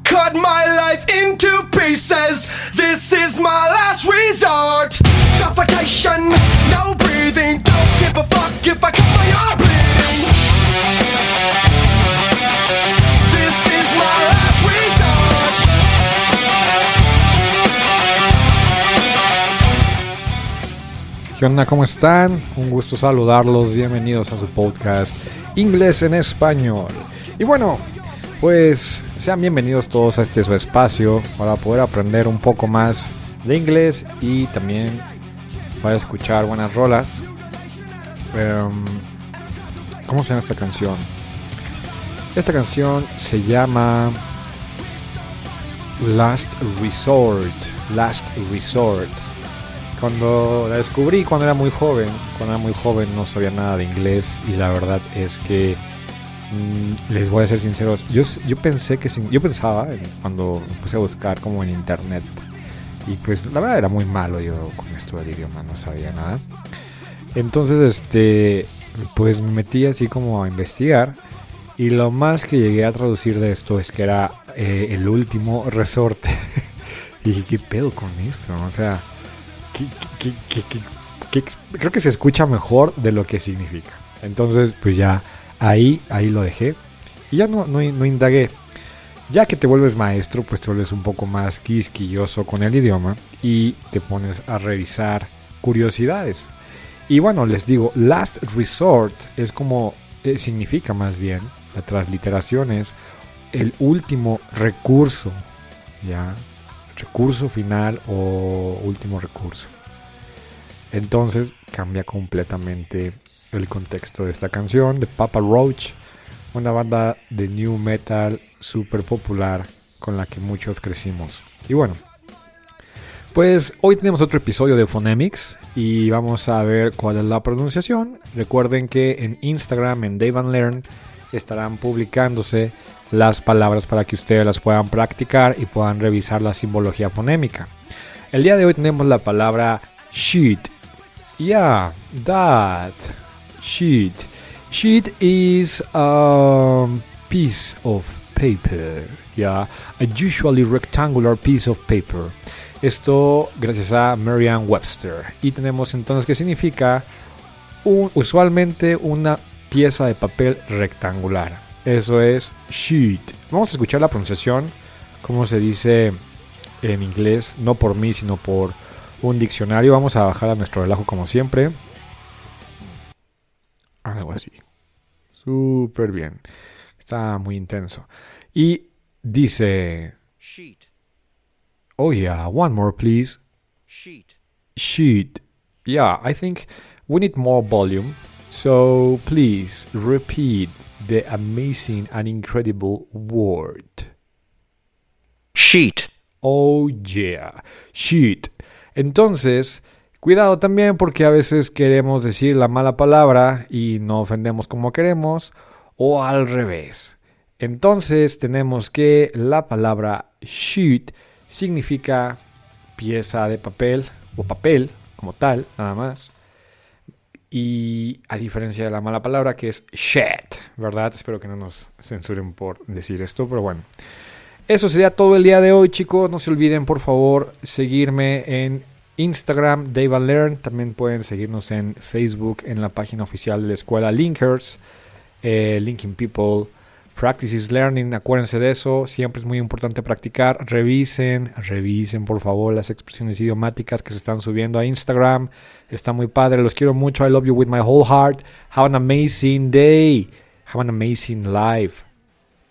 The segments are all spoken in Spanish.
Cut my life into pieces. This is my last resort. Suffocation, no breathing. Don't give a fuck if I cut my arm bleeding. This is my last resort. ¿Qué onda? ¿Cómo están? Un gusto saludarlos. Bienvenidos a su podcast Inglés en Español. Y bueno, pues sean bienvenidos todos a este su espacio para poder aprender un poco más de inglés y también para escuchar buenas rolas. Em, ¿Cómo se llama esta canción? Esta canción se llama Last Resort. Last Resort. Cuando la descubrí cuando era muy joven, cuando era muy joven no sabía nada de inglés y la verdad es que les voy a ser sinceros, yo, yo pensé que sin- yo pensaba en- cuando puse a buscar como en internet y pues la verdad era muy malo yo con esto del idioma, no sabía nada. Entonces este pues me metí así como a investigar y lo más que llegué a traducir de esto es que era eh, el último resorte. y dije, ¿qué pedo con esto? O sea, ¿qué- qué- qué- qué- qué ex- creo que se escucha mejor de lo que significa. Entonces, pues ya ahí, ahí lo dejé. Y ya no, no, indagué. Ya que te vuelves maestro, pues te vuelves un poco más quisquilloso con el idioma y te pones a revisar curiosidades. Y bueno, les digo, last resort es como eh, significa más bien, la transliteración es el último recurso, ¿ya? Recurso final o último recurso. Entonces cambia completamente el contexto de esta canción de Papa Roach, una banda de new metal súper popular con la que muchos crecimos. Y bueno, pues hoy tenemos otro episodio de Phonemics y vamos a ver cuál es la pronunciación. Recuerden que en Instagram, en Dave and Learn, estarán publicándose las palabras para que ustedes las puedan practicar y puedan revisar la simbología fonémica. El día de hoy tenemos la palabra sheet. Yeah, that sheet. Sheet is a piece of paper. Yeah, a usually rectangular piece of paper. Esto gracias a Merriam Webster. Y tenemos entonces que significa usualmente una pieza de papel rectangular. Eso es sheet. Vamos a escuchar la pronunciación, como se dice en inglés, no por mí, sino por un diccionario. Vamos a bajar a nuestro relajo como siempre. Algo así. Súper bien. Está muy intenso. Y dice... sheet, Oh yeah, one more please. sheet, Sheet. Yeah, I think we need more volume. So please repeat the amazing and incredible word. sheet, Oh yeah, sheet. Entonces, cuidado también porque a veces queremos decir la mala palabra y no ofendemos como queremos o al revés. Entonces tenemos que la palabra sheet significa pieza de papel o papel como tal, nada más. Y a diferencia de la mala palabra que es shit, ¿verdad? Espero que no nos censuren por decir esto, pero bueno. Eso sería todo el día de hoy, chicos. No se olviden, por favor, seguirme en Instagram, Dave Learn. También pueden seguirnos en Facebook, en la página oficial de la escuela Linkers, eh, Linking People, Practice is learning, acuérdense de eso, siempre es muy importante practicar. Revisen, revisen por favor las expresiones idiomáticas que se están subiendo a Instagram. Está muy padre, los quiero mucho. I love you with my whole heart. Have an amazing day. Have an amazing life.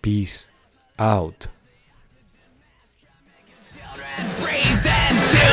Peace out.